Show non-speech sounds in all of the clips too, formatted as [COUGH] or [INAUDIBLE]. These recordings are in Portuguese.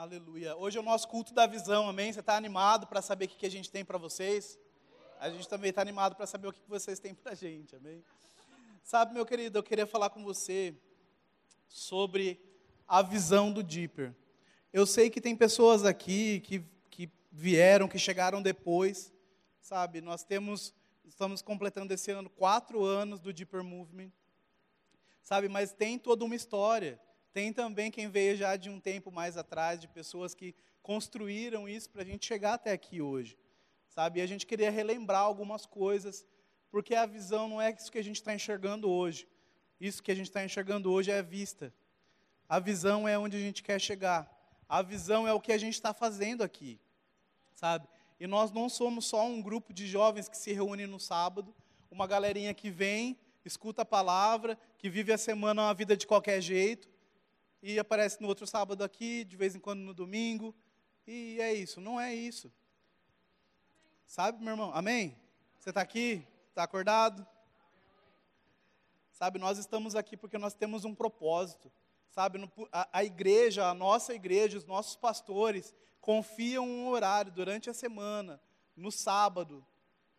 Aleluia. Hoje é o nosso culto da visão, amém? Você está animado para saber o que, a gente tem para vocês? A gente também está animado para saber o que, que vocês têm para a gente, amém? Sabe, meu querido, eu queria falar com você sobre a visão do Deeper. Eu sei que tem pessoas aqui que, que vieram, que chegaram depois, sabe? Nós temos, estamos completando esse ano quatro anos do Deeper Movement, sabe? Mas tem toda uma história. Tem também quem veio já de um tempo mais atrás, de pessoas que construíram isso para a gente chegar até aqui hoje, sabe? E a gente queria relembrar algumas coisas, porque a visão não é isso que a gente está enxergando hoje. Isso que a gente está enxergando hoje é a vista. A visão é onde a gente quer chegar. A visão é o que a gente está fazendo aqui, sabe? E nós não somos só um grupo de jovens que se reúne no sábado, uma galerinha que vem, escuta a palavra, que vive a semana uma vida de qualquer jeito, e aparece no outro sábado aqui, de vez em quando no domingo, e é isso, não é isso. Sabe, meu irmão? Amém? Você está aqui? Está acordado? Sabe, nós estamos aqui porque nós temos um propósito. Sabe, a, a igreja, a nossa igreja, os nossos pastores confiam um horário durante a semana, no sábado,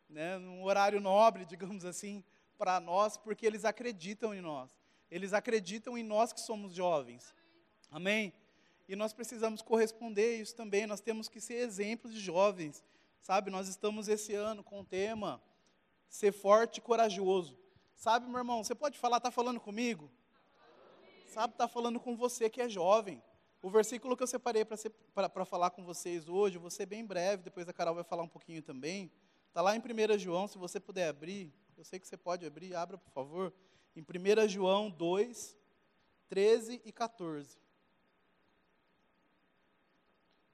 né, num horário nobre, [LAUGHS] digamos assim, para nós, porque eles acreditam em nós. Eles acreditam em nós que somos jovens. Amém? E nós precisamos corresponder a isso também. Nós temos que ser exemplos de jovens. Sabe, nós estamos esse ano com o tema Ser forte e corajoso. Sabe, meu irmão, você pode falar, está falando comigo? Sabe, está falando com você que é jovem. O versículo que eu separei para falar com vocês hoje, vou ser bem breve, depois a Carol vai falar um pouquinho também. Está lá em 1 João, se você puder abrir. Eu sei que você pode abrir, abra, por favor em 1 João 2, 13 e 14.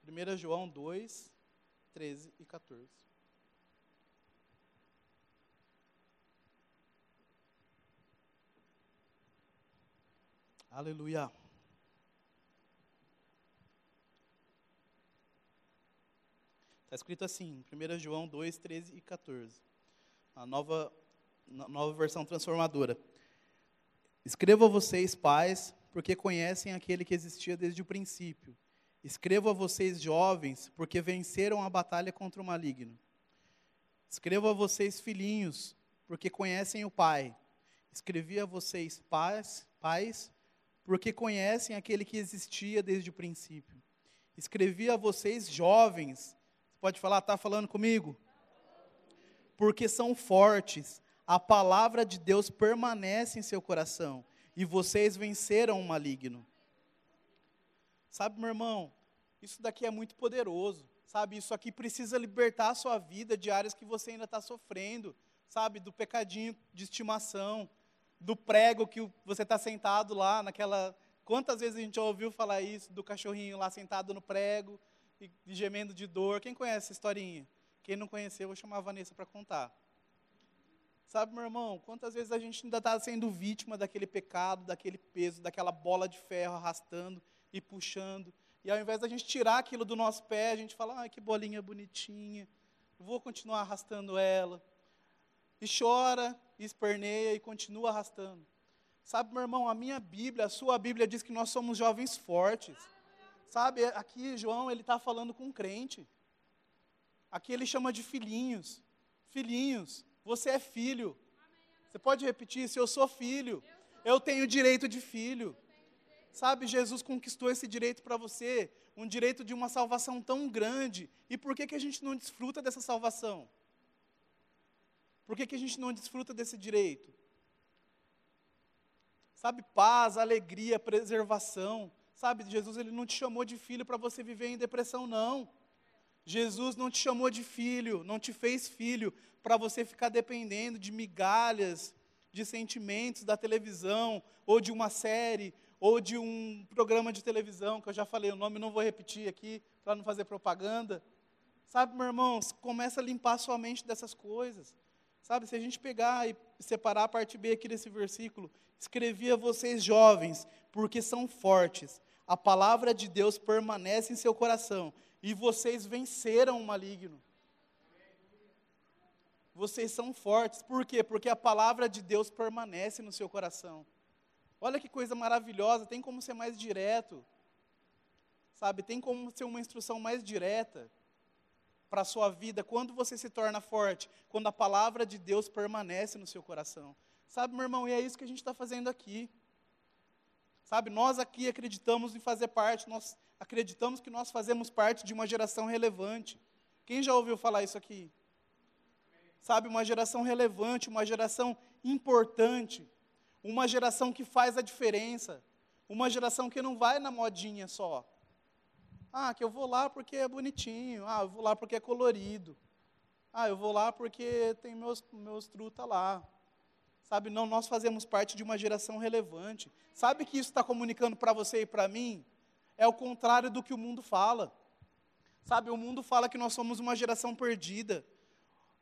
1 João 2, 13 e 14. Aleluia. Está escrito assim, 1 João 2, 13 e 14. A nova, nova versão transformadora. Escrevo a vocês, pais, porque conhecem aquele que existia desde o princípio. Escrevo a vocês, jovens, porque venceram a batalha contra o maligno. Escrevo a vocês, filhinhos, porque conhecem o Pai. Escrevi a vocês, pais, pais, porque conhecem aquele que existia desde o princípio. Escrevi a vocês, jovens, pode falar, está falando comigo? Porque são fortes, a palavra de Deus permanece em seu coração e vocês venceram o maligno. Sabe, meu irmão, isso daqui é muito poderoso, sabe? Isso aqui precisa libertar a sua vida de áreas que você ainda está sofrendo, sabe? Do pecadinho de estimação, do prego que você está sentado lá naquela. Quantas vezes a gente já ouviu falar isso, do cachorrinho lá sentado no prego e gemendo de dor? Quem conhece essa historinha? Quem não conheceu, eu vou chamar a Vanessa para contar. Sabe, meu irmão, quantas vezes a gente ainda está sendo vítima daquele pecado, daquele peso, daquela bola de ferro arrastando e puxando. E ao invés da gente tirar aquilo do nosso pé, a gente fala, ai, que bolinha bonitinha, vou continuar arrastando ela. E chora, e esperneia e continua arrastando. Sabe, meu irmão, a minha Bíblia, a sua Bíblia diz que nós somos jovens fortes. Sabe, aqui João, ele está falando com um crente. Aqui ele chama de filhinhos. Filhinhos, você é filho. Você pode repetir? Se eu sou filho, eu tenho direito de filho. Sabe, Jesus conquistou esse direito para você, um direito de uma salvação tão grande. E por que, que a gente não desfruta dessa salvação? Por que, que a gente não desfruta desse direito? Sabe, paz, alegria, preservação. Sabe, Jesus ele não te chamou de filho para você viver em depressão, não. Jesus não te chamou de filho, não te fez filho para você ficar dependendo de migalhas, de sentimentos da televisão, ou de uma série, ou de um programa de televisão, que eu já falei o nome, não vou repetir aqui, para não fazer propaganda. Sabe, meu irmão, começa a limpar sua mente dessas coisas. Sabe, se a gente pegar e separar a parte B aqui desse versículo, escrevi a vocês jovens, porque são fortes. A palavra de Deus permanece em seu coração e vocês venceram o maligno. Vocês são fortes. Por quê? Porque a palavra de Deus permanece no seu coração. Olha que coisa maravilhosa, tem como ser mais direto. Sabe, tem como ser uma instrução mais direta para a sua vida quando você se torna forte, quando a palavra de Deus permanece no seu coração. Sabe, meu irmão, e é isso que a gente está fazendo aqui. Sabe, nós aqui acreditamos em fazer parte, nós acreditamos que nós fazemos parte de uma geração relevante. Quem já ouviu falar isso aqui? Sabe, uma geração relevante, uma geração importante, uma geração que faz a diferença, uma geração que não vai na modinha só. Ah, que eu vou lá porque é bonitinho. Ah, eu vou lá porque é colorido. Ah, eu vou lá porque tem meus, meus truta lá. Sabe, não, nós fazemos parte de uma geração relevante. Sabe que isso está comunicando para você e para mim? É o contrário do que o mundo fala. Sabe, o mundo fala que nós somos uma geração perdida.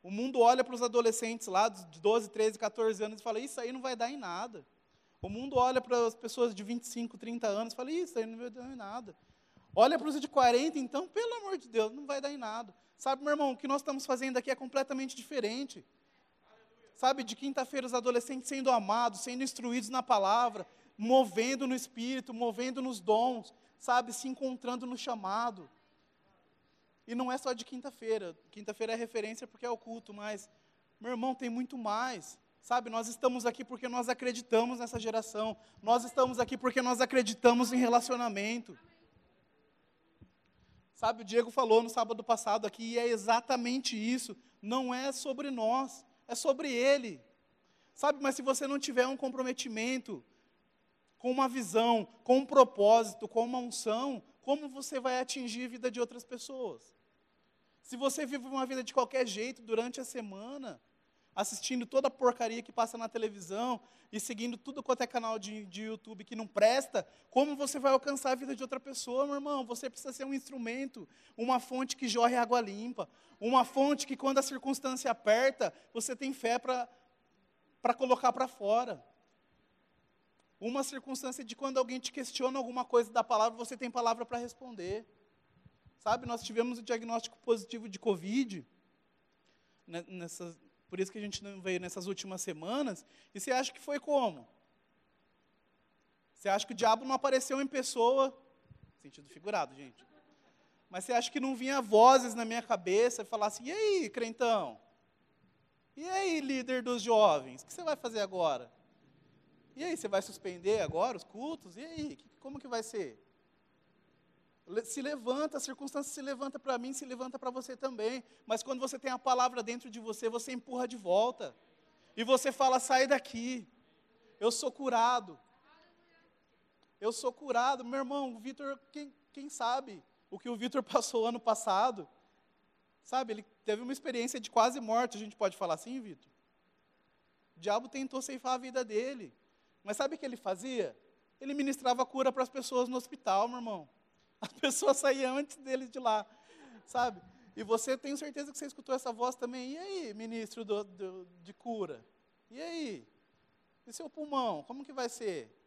O mundo olha para os adolescentes lá de 12, 13, 14 anos e fala: Isso aí não vai dar em nada. O mundo olha para as pessoas de 25, 30 anos e fala: Isso aí não vai dar em nada. Olha para os de 40, então, pelo amor de Deus, não vai dar em nada. Sabe, meu irmão, o que nós estamos fazendo aqui é completamente diferente. Sabe, de quinta-feira os adolescentes sendo amados, sendo instruídos na palavra, movendo no espírito, movendo nos dons, sabe, se encontrando no chamado. E não é só de quinta-feira. Quinta-feira é referência porque é o culto, mas, meu irmão, tem muito mais. Sabe, nós estamos aqui porque nós acreditamos nessa geração. Nós estamos aqui porque nós acreditamos em relacionamento. Sabe, o Diego falou no sábado passado aqui, e é exatamente isso. Não é sobre nós, é sobre Ele. Sabe, mas se você não tiver um comprometimento, com uma visão, com um propósito, com uma unção, como você vai atingir a vida de outras pessoas? Se você vive uma vida de qualquer jeito durante a semana, assistindo toda a porcaria que passa na televisão e seguindo tudo quanto é canal de, de YouTube que não presta, como você vai alcançar a vida de outra pessoa, meu irmão? Você precisa ser um instrumento, uma fonte que jorre água limpa, uma fonte que, quando a circunstância aperta, você tem fé para colocar para fora. Uma circunstância de quando alguém te questiona alguma coisa da palavra, você tem palavra para responder. Sabe, nós tivemos o diagnóstico positivo de Covid, né, nessas, por isso que a gente não veio nessas últimas semanas. E você acha que foi como? Você acha que o diabo não apareceu em pessoa? Sentido figurado, gente. Mas você acha que não vinha vozes na minha cabeça e falasse: e aí, crentão? E aí, líder dos jovens? O que você vai fazer agora? E aí, você vai suspender agora os cultos? E aí, como que vai ser? se levanta, a circunstância se levanta para mim, se levanta para você também. Mas quando você tem a palavra dentro de você, você empurra de volta. E você fala: sai daqui. Eu sou curado. Eu sou curado. Meu irmão, o Vitor, quem, quem sabe o que o Vitor [LAUGHS] passou ano passado? Sabe, ele teve uma experiência de quase morte, a gente pode falar assim, Vitor? O diabo tentou ceifar a vida dele. Mas sabe o que ele fazia? Ele ministrava cura para as pessoas no hospital, meu irmão. [LAUGHS] A pessoa saía antes dele de lá, sabe? E você, tenho certeza que você escutou essa voz também. E aí, ministro do, do, de cura? E aí? E seu pulmão, como que vai ser?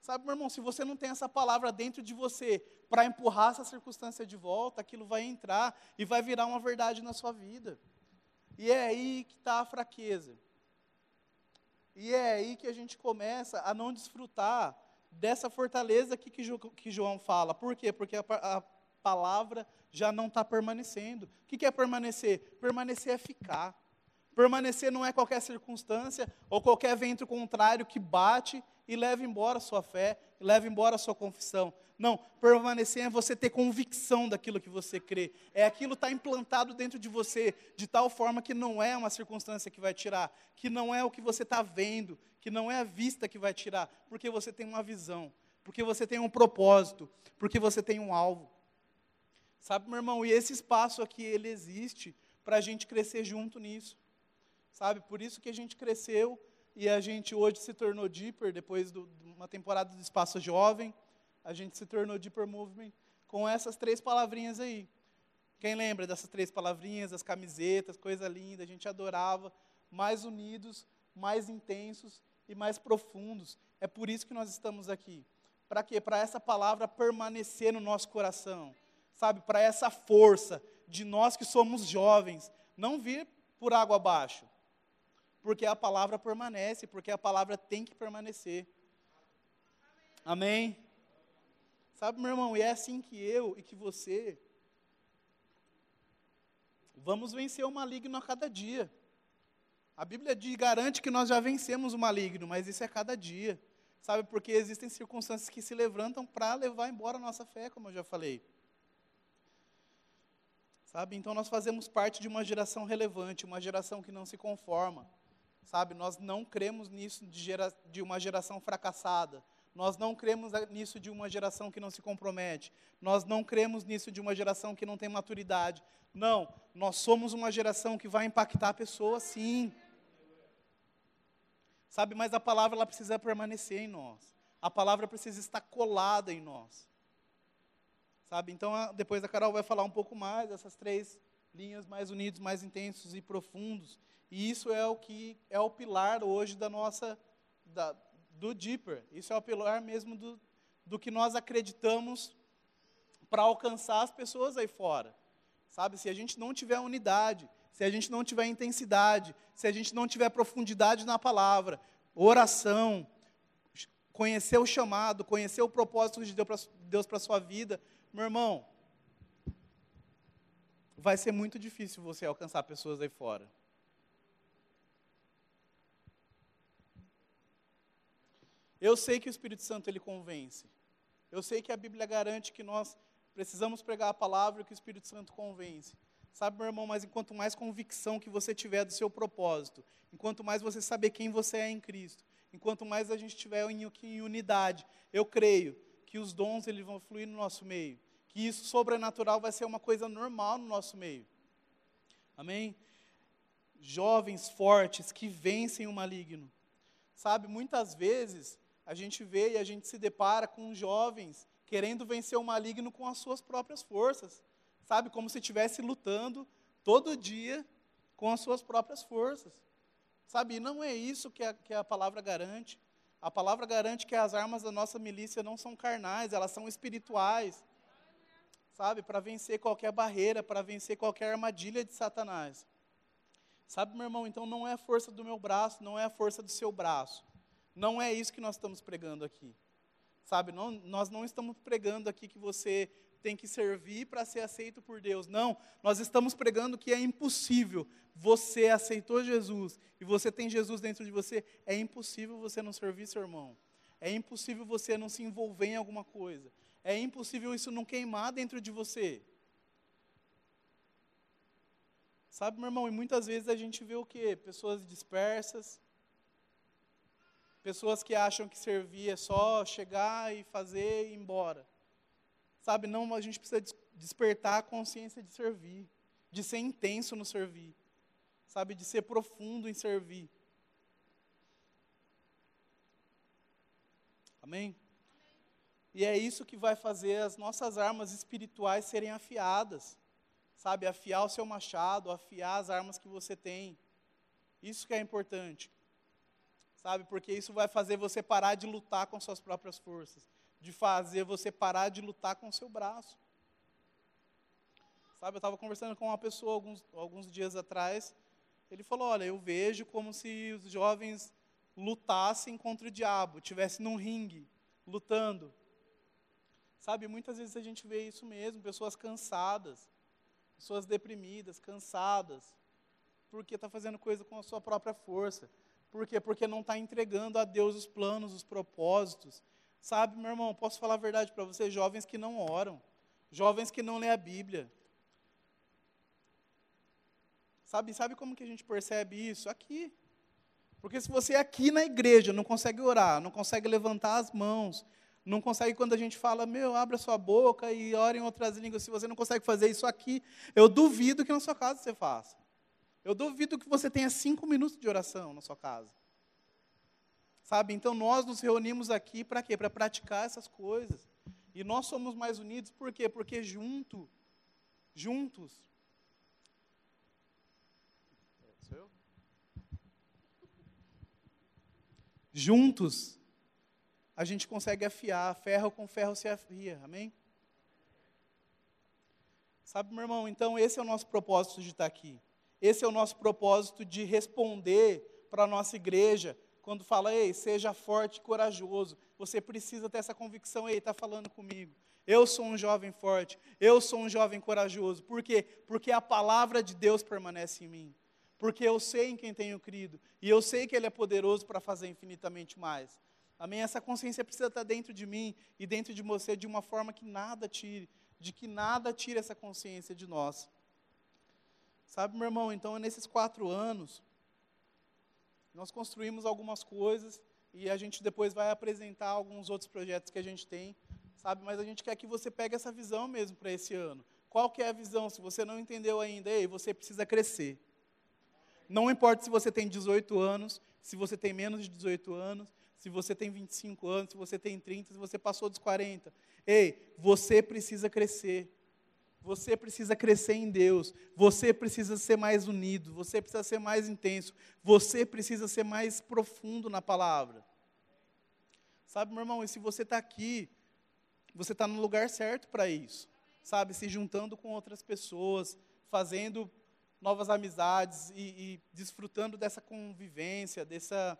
Sabe, meu irmão, se você não tem essa palavra dentro de você para empurrar essa circunstância de volta, aquilo vai entrar e vai virar uma verdade na sua vida. E é aí que está a fraqueza. E é aí que a gente começa a não desfrutar dessa fortaleza que, que João fala. Por quê? Porque a, a palavra já não está permanecendo. O que, que é permanecer? Permanecer é ficar. Permanecer não é qualquer circunstância ou qualquer vento contrário que bate e leva embora a sua fé, leva embora a sua confissão. Não, permanecer é você ter convicção daquilo que você crê. É aquilo estar tá implantado dentro de você, de tal forma que não é uma circunstância que vai tirar, que não é o que você está vendo, que não é a vista que vai tirar, porque você tem uma visão, porque você tem um propósito, porque você tem um alvo. Sabe, meu irmão, e esse espaço aqui, ele existe para a gente crescer junto nisso. Sabe, por isso que a gente cresceu e a gente hoje se tornou Deeper, depois de uma temporada do Espaço Jovem, a gente se tornou Deeper Movement com essas três palavrinhas aí. Quem lembra dessas três palavrinhas, as camisetas, coisa linda, a gente adorava, mais unidos, mais intensos e mais profundos. É por isso que nós estamos aqui. Para quê? Para essa palavra permanecer no nosso coração. Sabe? Para essa força de nós que somos jovens não vir por água abaixo. Porque a palavra permanece, porque a palavra tem que permanecer. Amém? Sabe, meu irmão, e é assim que eu e que você vamos vencer o maligno a cada dia. A Bíblia diz, garante que nós já vencemos o maligno, mas isso é cada dia. Sabe, porque existem circunstâncias que se levantam para levar embora a nossa fé, como eu já falei. Sabe, então nós fazemos parte de uma geração relevante, uma geração que não se conforma. Sabe, nós não cremos nisso de, gera, de uma geração fracassada. Nós não cremos nisso de uma geração que não se compromete. Nós não cremos nisso de uma geração que não tem maturidade. Não, nós somos uma geração que vai impactar pessoas, sim. Sabe, mas a palavra ela precisa permanecer em nós. A palavra precisa estar colada em nós. Sabe? Então, depois a Carol vai falar um pouco mais dessas três linhas mais unidos, mais intensos e profundos. E isso é o que é o pilar hoje da nossa da, do Deeper. Isso é o pilar mesmo do, do que nós acreditamos para alcançar as pessoas aí fora. Sabe, se a gente não tiver unidade, se a gente não tiver intensidade, se a gente não tiver profundidade na palavra, oração, conhecer o chamado, conhecer o propósito de Deus para a sua vida, meu irmão, vai ser muito difícil você alcançar pessoas aí fora. Eu sei que o Espírito Santo ele convence. Eu sei que a Bíblia garante que nós precisamos pregar a palavra e que o Espírito Santo convence. Sabe, meu irmão, mas enquanto mais convicção que você tiver do seu propósito, enquanto mais você saber quem você é em Cristo, enquanto mais a gente estiver em, em unidade, eu creio que os dons eles vão fluir no nosso meio, que isso sobrenatural vai ser uma coisa normal no nosso meio. Amém? Jovens fortes que vencem o maligno. Sabe, muitas vezes a gente vê e a gente se depara com jovens querendo vencer o maligno com as suas próprias forças. Sabe, como se estivesse lutando todo dia com as suas próprias forças. Sabe, e não é isso que a, que a palavra garante. A palavra garante que as armas da nossa milícia não são carnais, elas são espirituais. Sabe, para vencer qualquer barreira, para vencer qualquer armadilha de Satanás. Sabe, meu irmão, então não é a força do meu braço, não é a força do seu braço. Não é isso que nós estamos pregando aqui. Sabe, não, nós não estamos pregando aqui que você tem que servir para ser aceito por Deus. Não, nós estamos pregando que é impossível. Você aceitou Jesus e você tem Jesus dentro de você, é impossível você não servir seu irmão. É impossível você não se envolver em alguma coisa. É impossível isso não queimar dentro de você. Sabe, meu irmão, e muitas vezes a gente vê o quê? Pessoas dispersas, Pessoas que acham que servir é só chegar e fazer e ir embora. Sabe, não, a gente precisa despertar a consciência de servir, de ser intenso no servir. Sabe, de ser profundo em servir. Amém? E é isso que vai fazer as nossas armas espirituais serem afiadas. Sabe, afiar o seu machado, afiar as armas que você tem. Isso que é importante sabe? Porque isso vai fazer você parar de lutar com suas próprias forças, de fazer você parar de lutar com o seu braço. Sabe, eu estava conversando com uma pessoa alguns, alguns dias atrás, ele falou: Olha, eu vejo como se os jovens lutassem contra o diabo, estivessem num ringue, lutando. Sabe, muitas vezes a gente vê isso mesmo, pessoas cansadas, pessoas deprimidas, cansadas, porque está fazendo coisa com a sua própria força. Por quê? Porque não está entregando a Deus os planos, os propósitos. Sabe, meu irmão, posso falar a verdade para você? Jovens que não oram, jovens que não lêem a Bíblia. Sabe, sabe como que a gente percebe isso? Aqui. Porque se você é aqui na igreja não consegue orar, não consegue levantar as mãos, não consegue quando a gente fala, meu, abra sua boca e ore em outras línguas, se você não consegue fazer isso aqui, eu duvido que na sua casa você faça. Eu duvido que você tenha cinco minutos de oração na sua casa. Sabe? Então nós nos reunimos aqui para quê? Para praticar essas coisas. E nós somos mais unidos por quê? Porque junto, juntos. Juntos, a gente consegue afiar. Ferro com ferro se afia. Amém? Sabe, meu irmão? Então, esse é o nosso propósito de estar aqui. Esse é o nosso propósito de responder para a nossa igreja quando fala, ei, seja forte e corajoso, você precisa ter essa convicção, ei, está falando comigo. Eu sou um jovem forte, eu sou um jovem corajoso. Por quê? Porque a palavra de Deus permanece em mim. Porque eu sei em quem tenho crido. E eu sei que Ele é poderoso para fazer infinitamente mais. Amém? Essa consciência precisa estar dentro de mim e dentro de você de uma forma que nada tire, de que nada tire essa consciência de nós. Sabe, meu irmão, então nesses quatro anos, nós construímos algumas coisas e a gente depois vai apresentar alguns outros projetos que a gente tem sabe? Mas a gente quer que você pegue essa visão mesmo para esse ano. Qual que é a visão? Se você não entendeu ainda, ei, você precisa crescer. Não importa se você tem 18 anos, se você tem menos de 18 anos, se você tem 25 anos, se você tem 30, se você passou dos 40. Ei, você precisa crescer. Você precisa crescer em Deus. Você precisa ser mais unido. Você precisa ser mais intenso. Você precisa ser mais profundo na palavra. Sabe, meu irmão, e se você está aqui você está no lugar certo para isso, sabe? Se juntando com outras pessoas, fazendo novas amizades e, e desfrutando dessa convivência, dessa,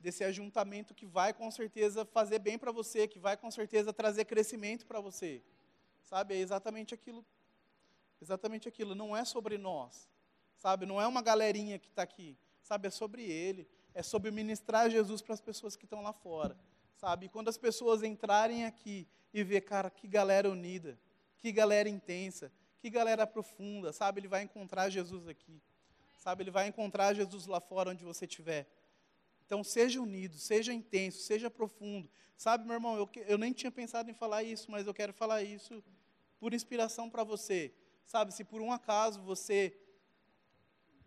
desse ajuntamento que vai com certeza fazer bem para você, que vai com certeza trazer crescimento para você. Sabe? É exatamente aquilo. Exatamente aquilo. Não é sobre nós. Sabe? Não é uma galerinha que está aqui. Sabe? É sobre Ele. É sobre ministrar Jesus para as pessoas que estão lá fora sabe? E quando as pessoas entrarem aqui e ver, cara, que galera unida, que galera intensa, que galera profunda, sabe? Ele vai encontrar Jesus aqui, sabe? Ele vai encontrar Jesus lá fora onde você estiver. Então, seja unido, seja intenso, seja profundo. Sabe, meu irmão, eu, eu nem tinha pensado em falar isso, mas eu quero falar isso por inspiração para você. Sabe, se por um acaso você,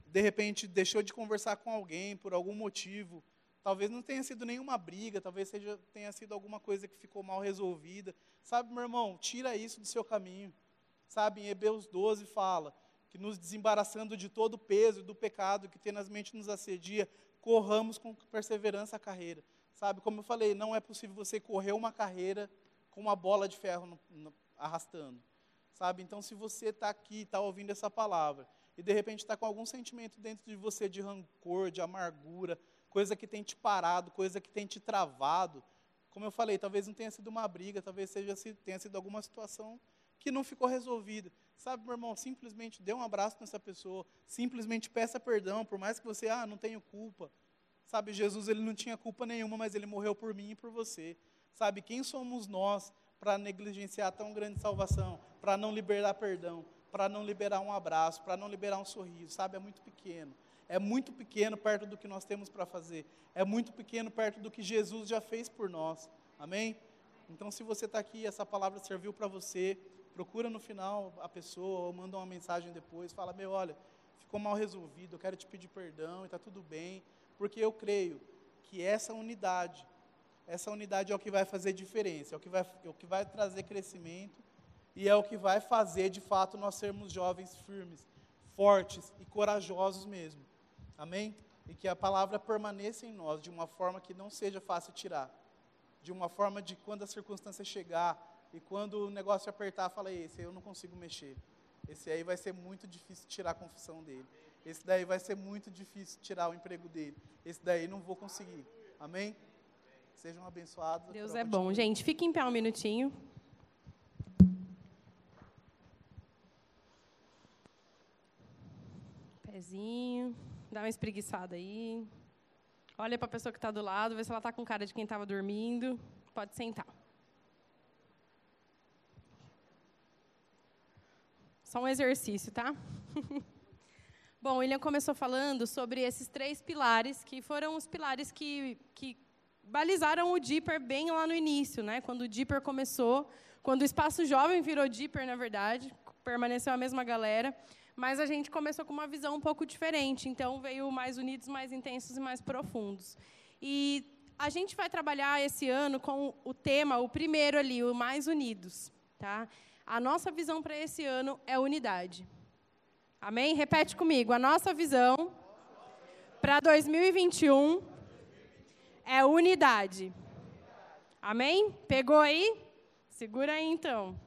de repente, deixou de conversar com alguém por algum motivo, Talvez não tenha sido nenhuma briga, talvez seja, tenha sido alguma coisa que ficou mal resolvida. Sabe, meu irmão, tira isso do seu caminho. Sabe, em Hebreus 12 fala que nos desembaraçando de todo o peso do pecado que tenazmente nos assedia, corramos com perseverança a carreira. Sabe, como eu falei, não é possível você correr uma carreira com uma bola de ferro no, no, arrastando. Sabe, então se você está aqui, está ouvindo essa palavra, e de repente está com algum sentimento dentro de você de rancor, de amargura, coisa que tem te parado, coisa que tem te travado. Como eu falei, talvez não tenha sido uma briga, talvez seja, tenha sido alguma situação que não ficou resolvida. Sabe, meu irmão, simplesmente dê um abraço nessa pessoa, simplesmente peça perdão, por mais que você, ah, não tenho culpa. Sabe, Jesus, ele não tinha culpa nenhuma, mas ele morreu por mim e por você. Sabe, quem somos nós para negligenciar tão grande salvação, para não liberar perdão, para não liberar um abraço, para não liberar um sorriso, sabe, é muito pequeno é muito pequeno perto do que nós temos para fazer. É muito pequeno perto do que Jesus já fez por nós. Amém? Então, se você está aqui, essa palavra serviu para você, procura no final a pessoa ou manda uma mensagem depois, fala: Meu, olha, ficou mal resolvido, eu quero te pedir perdão e está tudo bem, porque eu creio que essa unidade, essa unidade é o que vai fazer diferença, é o que vai, é o que vai trazer crescimento e é o que vai fazer de fato nós sermos jovens firmes, fortes e corajosos mesmo. Amém? E que a palavra permaneça em nós de uma forma que não seja fácil tirar. De uma forma de quando a circunstância chegar e quando o negócio apertar, fala, esse aí eu não consigo mexer. Esse aí vai ser muito difícil tirar a confissão dele. Esse daí vai ser muito difícil tirar o emprego dele. Esse daí não vou conseguir. Amém? Sejam abençoados. Deus é bom. Gente, fique em pé um minutinho. Pezinho. Dá uma espreguiçada aí. Olha para a pessoa que está do lado, vê se ela está com cara de quem estava dormindo. Pode sentar. Só um exercício, tá? [LAUGHS] Bom, William começou falando sobre esses três pilares, que foram os pilares que, que balizaram o Dipper bem lá no início, né? quando o Dipper começou, quando o Espaço Jovem virou Dipper, na verdade, permaneceu a mesma galera mas a gente começou com uma visão um pouco diferente, então veio mais unidos, mais intensos e mais profundos. E a gente vai trabalhar esse ano com o tema, o primeiro ali, o mais unidos, tá? A nossa visão para esse ano é unidade. Amém? Repete comigo. A nossa visão para 2021 é unidade. Amém? Pegou aí? Segura aí então.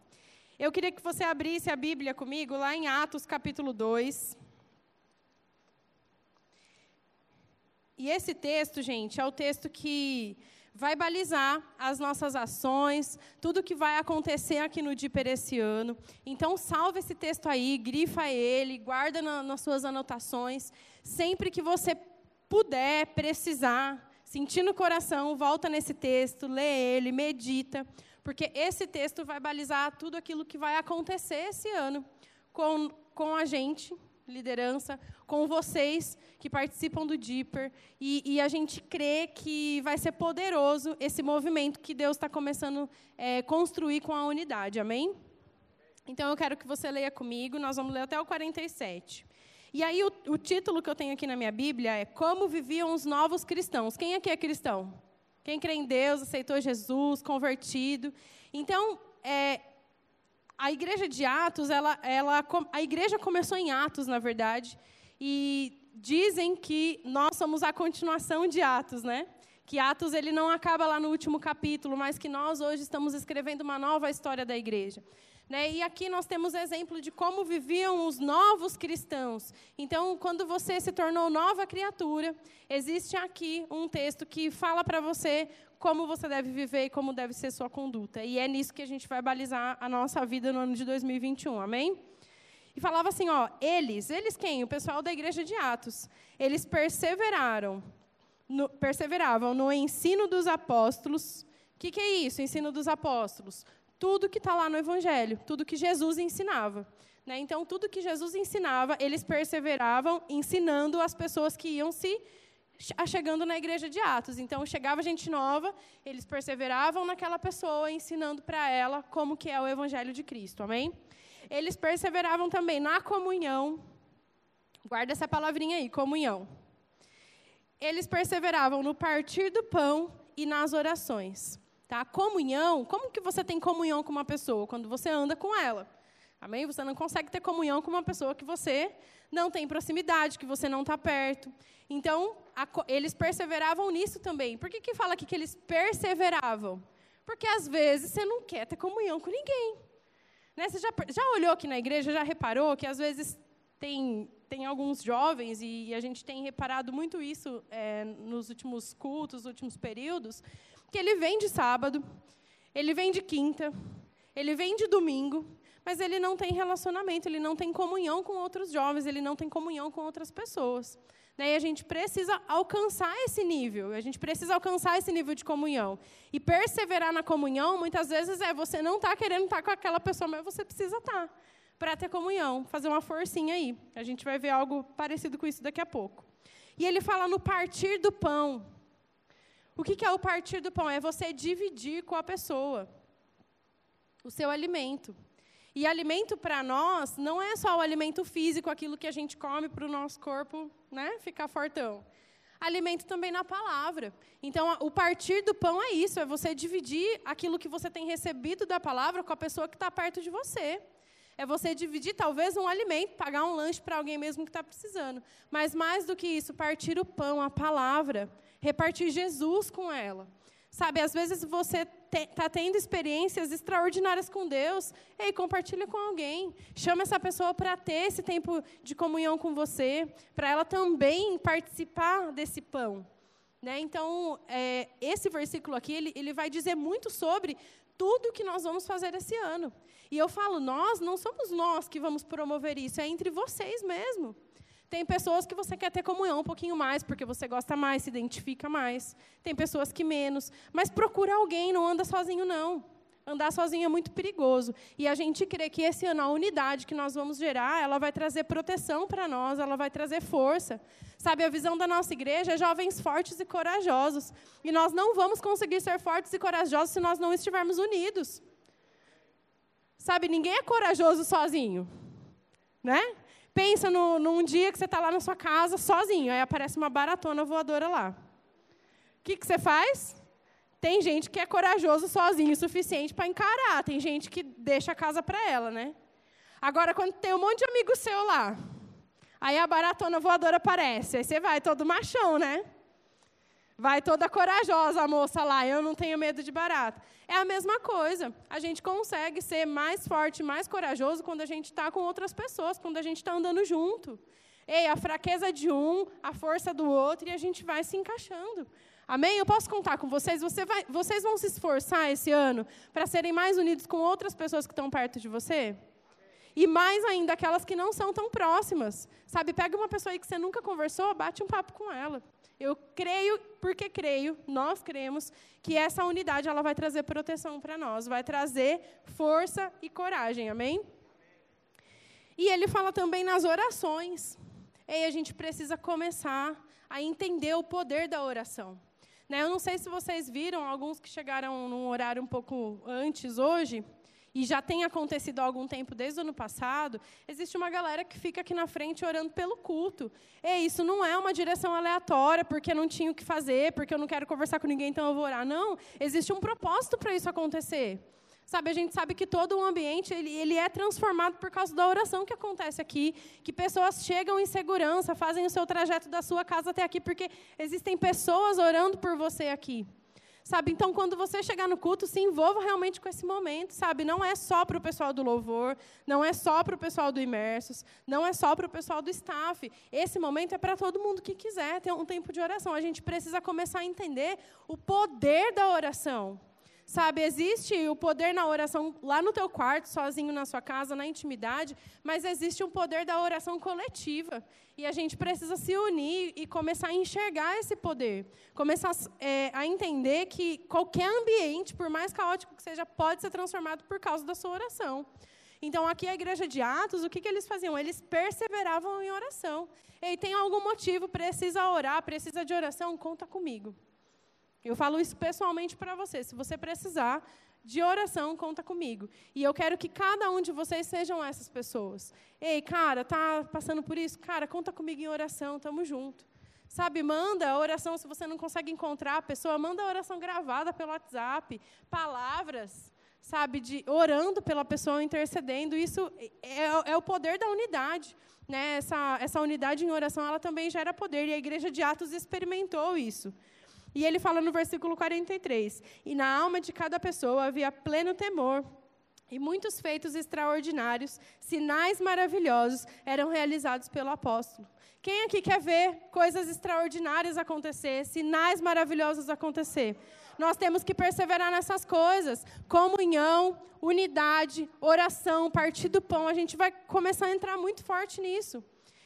Eu queria que você abrisse a Bíblia comigo lá em Atos capítulo 2. E esse texto, gente, é o texto que vai balizar as nossas ações, tudo que vai acontecer aqui no Diper esse ano. Então, salve esse texto aí, grifa ele, guarda na, nas suas anotações. Sempre que você puder, precisar, sentir no coração, volta nesse texto, lê ele, medita, porque esse texto vai balizar tudo aquilo que vai acontecer esse ano com, com a gente, liderança, com vocês que participam do Deeper. E, e a gente crê que vai ser poderoso esse movimento que Deus está começando a é, construir com a unidade. Amém? Então eu quero que você leia comigo, nós vamos ler até o 47. E aí o, o título que eu tenho aqui na minha Bíblia é Como viviam os novos cristãos. Quem aqui é cristão? Quem crê em Deus, aceitou Jesus, convertido. Então, é, a igreja de Atos, ela, ela, a igreja começou em Atos, na verdade, e dizem que nós somos a continuação de Atos, né? Que Atos ele não acaba lá no último capítulo, mas que nós hoje estamos escrevendo uma nova história da igreja. Né? E aqui nós temos exemplo de como viviam os novos cristãos. Então, quando você se tornou nova criatura, existe aqui um texto que fala para você como você deve viver e como deve ser sua conduta. E é nisso que a gente vai balizar a nossa vida no ano de 2021. Amém? E falava assim, ó, eles, eles quem? O pessoal da igreja de Atos. Eles perseveraram, no, perseveravam no ensino dos apóstolos. O que, que é isso, ensino dos apóstolos? tudo que está lá no Evangelho, tudo que Jesus ensinava. Né? Então, tudo que Jesus ensinava, eles perseveravam ensinando as pessoas que iam se chegando na igreja de Atos. Então, chegava gente nova, eles perseveravam naquela pessoa, ensinando para ela como que é o Evangelho de Cristo. Amém? Eles perseveravam também na comunhão. Guarda essa palavrinha aí, comunhão. Eles perseveravam no partir do pão e nas orações. Tá? Comunhão, como que você tem comunhão com uma pessoa? Quando você anda com ela. Amém? Você não consegue ter comunhão com uma pessoa que você não tem proximidade, que você não está perto. Então, a, eles perseveravam nisso também. Por que, que fala aqui que eles perseveravam? Porque às vezes você não quer ter comunhão com ninguém. Né? Você já, já olhou aqui na igreja, já reparou que às vezes tem, tem alguns jovens, e, e a gente tem reparado muito isso é, nos últimos cultos, nos últimos períodos, que ele vem de sábado, ele vem de quinta, ele vem de domingo, mas ele não tem relacionamento, ele não tem comunhão com outros jovens, ele não tem comunhão com outras pessoas. E a gente precisa alcançar esse nível, a gente precisa alcançar esse nível de comunhão. E perseverar na comunhão, muitas vezes, é você não está querendo estar tá com aquela pessoa, mas você precisa estar tá, para ter comunhão, fazer uma forcinha aí. A gente vai ver algo parecido com isso daqui a pouco. E ele fala no partir do pão. O que é o partir do pão? É você dividir com a pessoa o seu alimento. E alimento para nós não é só o alimento físico, aquilo que a gente come para o nosso corpo né, ficar fortão. Alimento também na palavra. Então, o partir do pão é isso, é você dividir aquilo que você tem recebido da palavra com a pessoa que está perto de você. É você dividir talvez um alimento, pagar um lanche para alguém mesmo que está precisando. Mas mais do que isso, partir o pão, a palavra, repartir Jesus com ela. Sabe, às vezes você está te, tendo experiências extraordinárias com Deus, ei, compartilha com alguém. Chama essa pessoa para ter esse tempo de comunhão com você, para ela também participar desse pão. Né? Então, é, esse versículo aqui, ele, ele vai dizer muito sobre tudo que nós vamos fazer esse ano. E eu falo, nós, não somos nós que vamos promover isso, é entre vocês mesmo. Tem pessoas que você quer ter comunhão um pouquinho mais, porque você gosta mais, se identifica mais. Tem pessoas que menos. Mas procura alguém, não anda sozinho, não. Andar sozinho é muito perigoso. E a gente crê que esse ano, a unidade que nós vamos gerar, ela vai trazer proteção para nós, ela vai trazer força. Sabe, a visão da nossa igreja é jovens fortes e corajosos. E nós não vamos conseguir ser fortes e corajosos se nós não estivermos unidos. Sabe, ninguém é corajoso sozinho. Né? Pensa no, num dia que você está lá na sua casa sozinho, aí aparece uma baratona voadora lá. O que, que você faz? Tem gente que é corajoso sozinho o suficiente para encarar, tem gente que deixa a casa para ela, né? Agora, quando tem um monte de amigo seu lá, aí a baratona voadora aparece, aí você vai todo machão, né? Vai toda corajosa a moça lá, eu não tenho medo de barata. É a mesma coisa. A gente consegue ser mais forte, mais corajoso quando a gente está com outras pessoas, quando a gente está andando junto. Ei, a fraqueza de um, a força do outro, e a gente vai se encaixando. Amém? Eu posso contar com vocês? Você vai, vocês vão se esforçar esse ano para serem mais unidos com outras pessoas que estão perto de você? E mais ainda, aquelas que não são tão próximas. Sabe, pega uma pessoa aí que você nunca conversou, bate um papo com ela. Eu creio, porque creio, nós cremos, que essa unidade ela vai trazer proteção para nós, vai trazer força e coragem. Amém? E ele fala também nas orações. E a gente precisa começar a entender o poder da oração. Né? Eu não sei se vocês viram, alguns que chegaram num horário um pouco antes hoje, e já tem acontecido há algum tempo, desde o ano passado, existe uma galera que fica aqui na frente orando pelo culto. E isso não é uma direção aleatória, porque não tinha o que fazer, porque eu não quero conversar com ninguém, então eu vou orar. Não, existe um propósito para isso acontecer. Sabe, a gente sabe que todo o ambiente ele, ele é transformado por causa da oração que acontece aqui, que pessoas chegam em segurança, fazem o seu trajeto da sua casa até aqui, porque existem pessoas orando por você aqui. Sabe, então quando você chegar no culto, se envolva realmente com esse momento, sabe? Não é só para o pessoal do louvor, não é só para o pessoal do imersos, não é só para o pessoal do staff. Esse momento é para todo mundo que quiser ter um tempo de oração. A gente precisa começar a entender o poder da oração. Sabe, existe o poder na oração lá no teu quarto, sozinho na sua casa, na intimidade, mas existe um poder da oração coletiva. E a gente precisa se unir e começar a enxergar esse poder. Começar é, a entender que qualquer ambiente, por mais caótico que seja, pode ser transformado por causa da sua oração. Então, aqui a igreja de Atos, o que, que eles faziam? Eles perseveravam em oração. E tem algum motivo, precisa orar, precisa de oração? Conta comigo. Eu falo isso pessoalmente para você. Se você precisar de oração, conta comigo. E eu quero que cada um de vocês sejam essas pessoas. Ei, cara, tá passando por isso? Cara, conta comigo em oração, tamo junto. Sabe, manda a oração, se você não consegue encontrar a pessoa, manda a oração gravada pelo WhatsApp, palavras, sabe, de orando pela pessoa, intercedendo. Isso é, é o poder da unidade. Né? Essa, essa unidade em oração, ela também gera poder, e a igreja de Atos experimentou isso. E ele fala no versículo 43: E na alma de cada pessoa havia pleno temor. E muitos feitos extraordinários, sinais maravilhosos eram realizados pelo apóstolo. Quem aqui quer ver coisas extraordinárias acontecer, sinais maravilhosos acontecer? Nós temos que perseverar nessas coisas. Comunhão, unidade, oração, partir do pão. A gente vai começar a entrar muito forte nisso.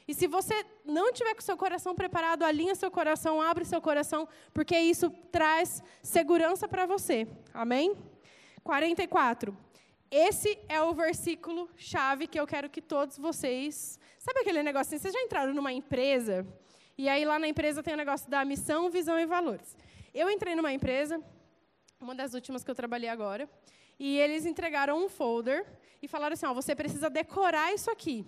E se você não tiver com seu coração preparado, alinha seu coração, abre seu coração, porque isso traz segurança para você. Amém? 44. Esse é o versículo chave que eu quero que todos vocês. Sabe aquele negocinho? Vocês já entraram numa empresa? E aí lá na empresa tem o negócio da missão, visão e valores. Eu entrei numa empresa, uma das últimas que eu trabalhei agora, e eles entregaram um folder e falaram assim: ó, você precisa decorar isso aqui.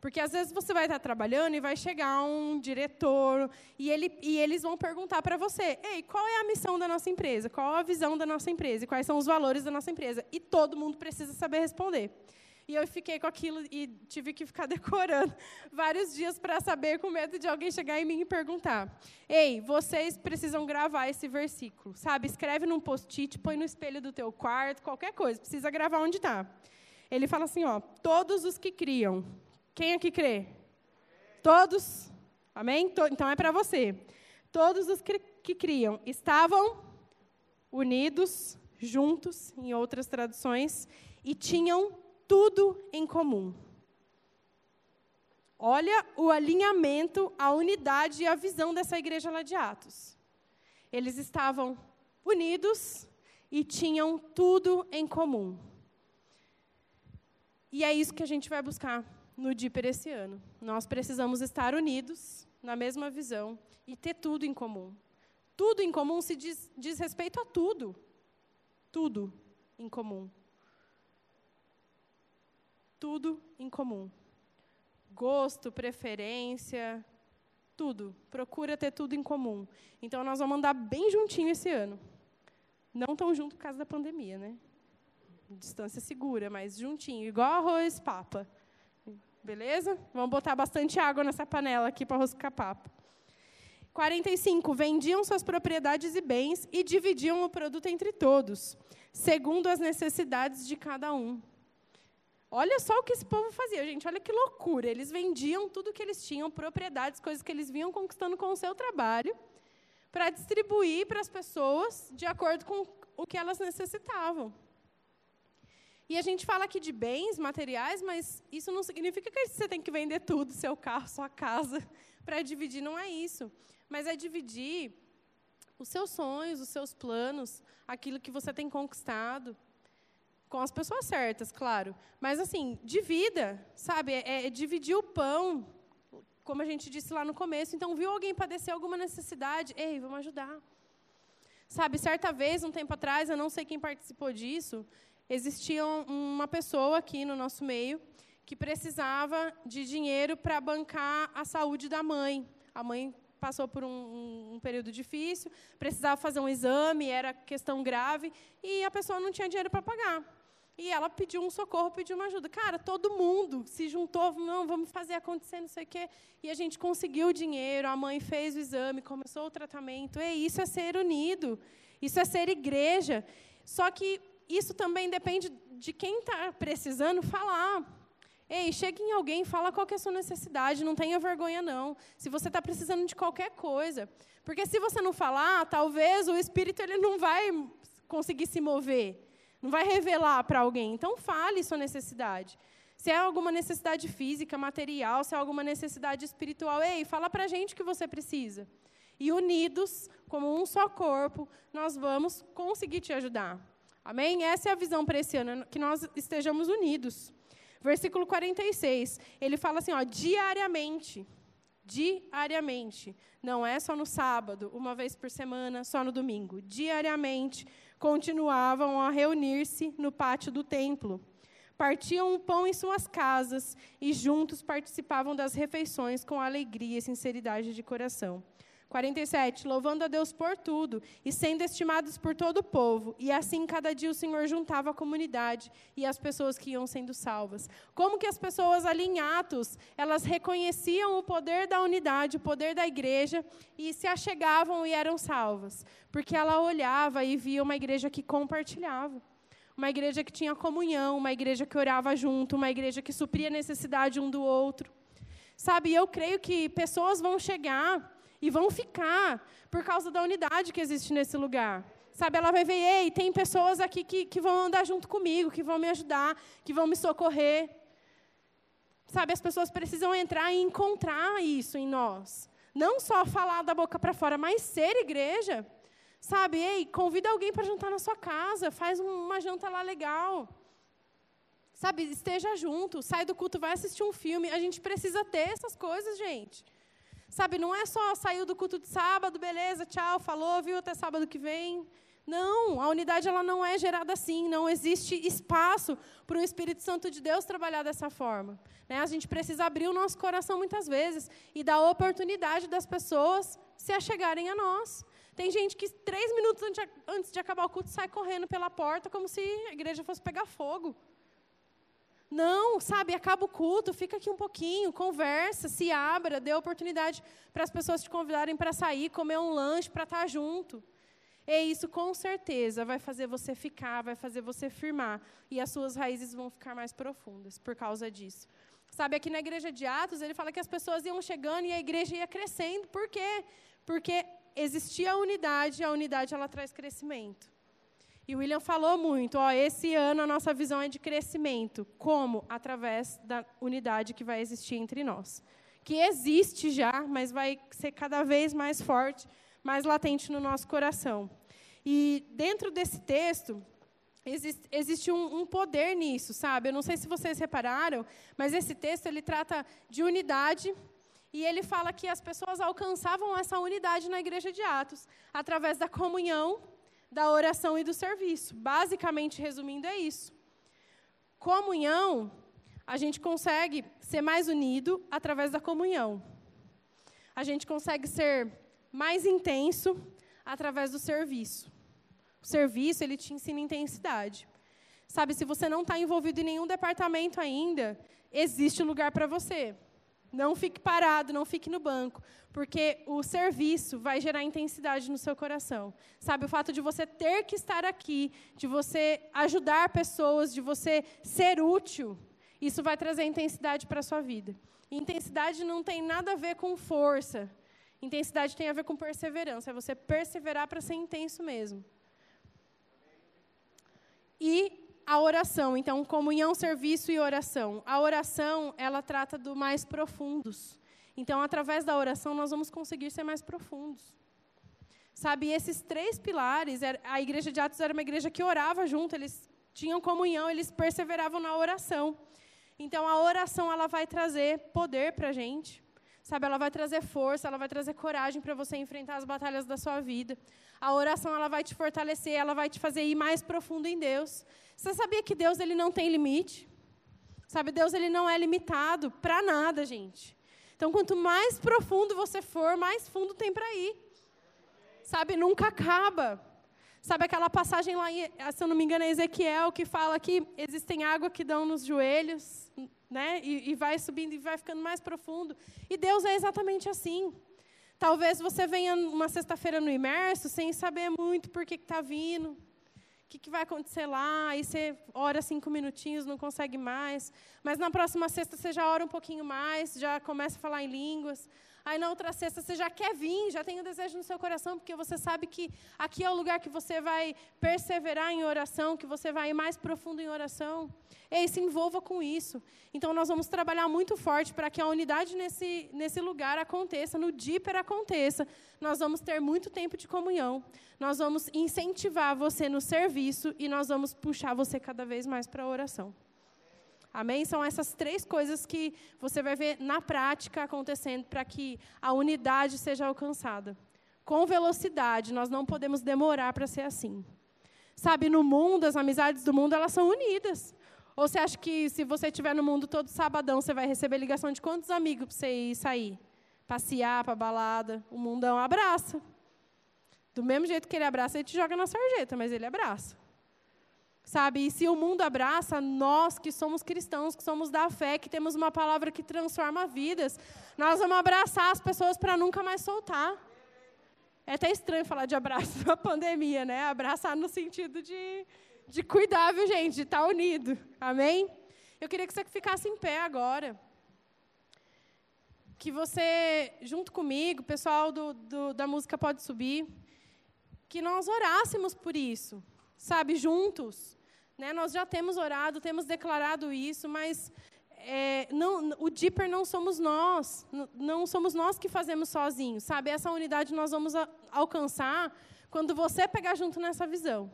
Porque às vezes você vai estar trabalhando e vai chegar um diretor e, ele, e eles vão perguntar para você: Ei, qual é a missão da nossa empresa? Qual a visão da nossa empresa? Quais são os valores da nossa empresa? E todo mundo precisa saber responder. E eu fiquei com aquilo e tive que ficar [LAUGHS] decorando vários dias para saber, com medo de alguém chegar em mim e perguntar: Ei, vocês precisam gravar esse versículo, sabe? Escreve num post-it, põe no espelho do teu quarto, qualquer coisa, precisa gravar onde está. Ele fala assim: ó, todos os que criam quem aqui crê? Todos? Amém? Então é para você. Todos os que, criam estavam unidos, juntos, em outras traduções, e tinham tudo em comum. Olha o alinhamento, a unidade e a visão dessa igreja lá de Atos. Eles estavam unidos e tinham tudo em comum. E é isso que a gente vai buscar no DIPER esse ano. Nós precisamos estar unidos, na mesma visão, e ter tudo em comum. Tudo em comum se diz, diz respeito a tudo. Tudo em comum. Tudo em comum. Gosto, preferência, tudo. Procura ter tudo em comum. Então, nós vamos andar bem juntinho esse ano. Não tão junto por causa da pandemia, né? Distância segura, mas juntinho, igual arroz papa. Beleza? Vamos botar bastante água nessa panela aqui para roscar papo. 45. Vendiam suas propriedades e bens e dividiam o produto entre todos, segundo as necessidades de cada um. Olha só o que esse povo fazia, gente. Olha que loucura. Eles vendiam tudo que eles tinham, propriedades, coisas que eles vinham conquistando com o seu trabalho, para distribuir para as pessoas de acordo com o que elas necessitavam. E a gente fala aqui de bens materiais, mas isso não significa que você tem que vender tudo, seu carro, sua casa, [LAUGHS] para dividir. Não é isso. Mas é dividir os seus sonhos, os seus planos, aquilo que você tem conquistado, com as pessoas certas, claro. Mas, assim, de vida, sabe? É, é, dividir o pão, como a gente disse lá no começo. Então, viu alguém padecer alguma necessidade? Ei, vamos ajudar. Sabe, certa vez, um tempo atrás, eu não sei quem participou disso, existia uma pessoa aqui no nosso meio que precisava de dinheiro para bancar a saúde da mãe. A mãe passou por um, um, período difícil, precisava fazer um exame, era questão grave, e a pessoa não tinha dinheiro para pagar. E ela pediu um socorro, pediu uma ajuda. Cara, todo mundo se juntou, não, vamos fazer acontecer, não sei o quê. E a gente conseguiu o dinheiro, a mãe fez o exame, começou o tratamento. E isso é ser unido, isso é ser igreja. Só que isso também depende de quem está precisando falar. Ei, chega em alguém, fala qual é a sua necessidade, não tenha vergonha, não. Se você está precisando de qualquer coisa. Porque se você não falar, talvez o Espírito ele não vai conseguir se mover. Não vai revelar para alguém. Então, fale sua necessidade. Se é alguma necessidade física, material, se é alguma necessidade espiritual, ei, fala para a gente o que você precisa. E unidos, como um só corpo, nós vamos conseguir te ajudar. Amém? Essa é a visão para esse ano, que nós estejamos unidos. Versículo 46, ele fala assim, ó, diariamente. Diariamente. Não é só no sábado, uma vez por semana, só no domingo. Diariamente continuavam a reunir-se no pátio do templo. Partiam o pão em suas casas e juntos participavam das refeições com alegria e sinceridade de coração 47. Louvando a Deus por tudo e sendo estimados por todo o povo. E assim, cada dia o Senhor juntava a comunidade e as pessoas que iam sendo salvas. Como que as pessoas ali em Atos, elas reconheciam o poder da unidade, o poder da igreja e se achegavam e eram salvas? Porque ela olhava e via uma igreja que compartilhava. Uma igreja que tinha comunhão, uma igreja que orava junto, uma igreja que supria a necessidade um do outro. Sabe, eu creio que pessoas vão chegar e vão ficar por causa da unidade que existe nesse lugar. Sabe, ela vai ver, ei, tem pessoas aqui que, que vão andar junto comigo, que vão me ajudar, que vão me socorrer. Sabe, as pessoas precisam entrar e encontrar isso em nós. Não só falar da boca para fora, mas ser igreja. Sabe, ei, convida alguém para jantar na sua casa, faz uma janta lá legal. Sabe, esteja junto, sai do culto, vai assistir um filme. A gente precisa ter essas coisas, gente. Sabe, não é só saiu do culto de sábado, beleza, tchau, falou, viu, até sábado que vem. Não, a unidade ela não é gerada assim, não existe espaço para o Espírito Santo de Deus trabalhar dessa forma. Né? A gente precisa abrir o nosso coração muitas vezes e dar oportunidade das pessoas se achegarem a nós. Tem gente que três minutos antes de acabar o culto sai correndo pela porta como se a igreja fosse pegar fogo. Não, sabe, acaba o culto, fica aqui um pouquinho, conversa, se abra, dê oportunidade para as pessoas te convidarem para sair, comer um lanche, para estar junto. E isso com certeza vai fazer você ficar, vai fazer você firmar. E as suas raízes vão ficar mais profundas por causa disso. Sabe, aqui na igreja de Atos, ele fala que as pessoas iam chegando e a igreja ia crescendo. Por quê? Porque existia a unidade e a unidade ela traz crescimento. E o William falou muito, ó, esse ano a nossa visão é de crescimento. Como? Através da unidade que vai existir entre nós. Que existe já, mas vai ser cada vez mais forte, mais latente no nosso coração. E dentro desse texto, existe, existe um, um, poder nisso, sabe? Eu não sei se vocês repararam, mas esse texto ele trata de unidade e ele fala que as pessoas alcançavam essa unidade na igreja de Atos através da comunhão da oração e do serviço. Basicamente, resumindo, é isso. Comunhão, a gente consegue ser mais unido através da comunhão. A gente consegue ser mais intenso através do serviço. O serviço, ele te ensina intensidade. Sabe, se você não está envolvido em nenhum departamento ainda, existe lugar para você. Não fique parado, não fique no banco, porque o serviço vai gerar intensidade no seu coração. Sabe, o fato de você ter que estar aqui, de você ajudar pessoas, de você ser útil, isso vai trazer intensidade para a sua vida. Intensidade não tem nada a ver com força. Intensidade tem a ver com perseverança. É você perseverar para ser intenso mesmo. E a oração, então, comunhão, serviço e oração. A oração, ela trata do mais profundos. Então, através da oração, nós vamos conseguir ser mais profundos. Sabe, esses três pilares, a igreja de Atos era uma igreja que orava junto, eles tinham comunhão, eles perseveravam na oração. Então, a oração, ela vai trazer poder para a gente. Sabe, ela vai trazer força, ela vai trazer coragem para você enfrentar as batalhas da sua vida. A oração ela vai te fortalecer, ela vai te fazer ir mais profundo em Deus. Você sabia que Deus ele não tem limite? Sabe, Deus ele não é limitado para nada, gente. Então, quanto mais profundo você for, mais fundo tem para ir. Sabe, nunca acaba. Sabe aquela passagem lá, se eu não me engano, é Ezequiel, que fala que existem água que dão nos joelhos, né? E, e vai subindo e vai ficando mais profundo. E Deus é exatamente assim. Talvez você venha uma sexta-feira no imerso sem saber muito por que está vindo, o que, que, vai acontecer lá, aí você ora cinco minutinhos, não consegue mais. Mas na próxima sexta você já ora um pouquinho mais, já começa a falar em línguas. Aí na outra sexta você já quer vir, já tem o um desejo no seu coração, porque você sabe que aqui é o lugar que você vai perseverar em oração, que você vai ir mais profundo em oração. Ei, se envolva com isso. Então nós vamos trabalhar muito forte para que a unidade nesse, nesse lugar aconteça, no DIPER aconteça. Nós vamos ter muito tempo de comunhão. Nós vamos incentivar você no serviço e nós vamos puxar você cada vez mais para a oração. Amém? São essas três coisas que você vai ver na prática acontecendo para que a unidade seja alcançada. Com velocidade, nós não podemos demorar para ser assim. Sabe, no mundo, as amizades do mundo, elas são unidas. Ou você acha que se você estiver no mundo todo sabadão, você vai receber ligação de quantos amigos para você ir sair? Passear para balada. O mundão abraça. Do mesmo jeito que ele abraça, ele te joga na sarjeta, mas ele abraça. Sabe? E se o mundo abraça, nós que somos cristãos, que somos da fé, que temos uma palavra que transforma vidas, nós vamos abraçar as pessoas para nunca mais soltar. É até estranho falar de abraço [LAUGHS] na pandemia, né? Abraçar no sentido de, de cuidar, viu, gente? De estar unido. Amém? Eu queria que você ficasse em pé agora. Que você, junto comigo, o pessoal do, do, da música pode subir, que nós orássemos por isso, sabe, juntos. Né? Nós já temos orado, temos declarado isso, mas é, não, o Deeper não somos nós, não somos nós que fazemos sozinhos, sabe? Essa unidade nós vamos a, alcançar quando você pegar junto nessa visão.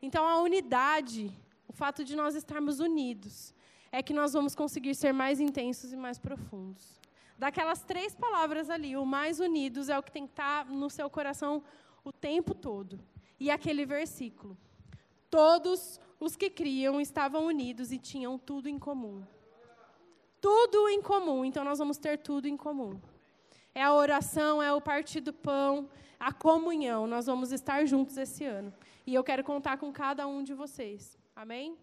Então, a unidade, o fato de nós estarmos unidos, é que nós vamos conseguir ser mais intensos e mais profundos. Daquelas três palavras ali, o mais unidos é o que tem que estar no seu coração o tempo todo. E aquele versículo. Todos os que criam estavam unidos e tinham tudo em comum. Tudo em comum, então nós vamos ter tudo em comum. É a oração, é o partir do pão, a comunhão. Nós vamos estar juntos esse ano. E eu quero contar com cada um de vocês. Amém?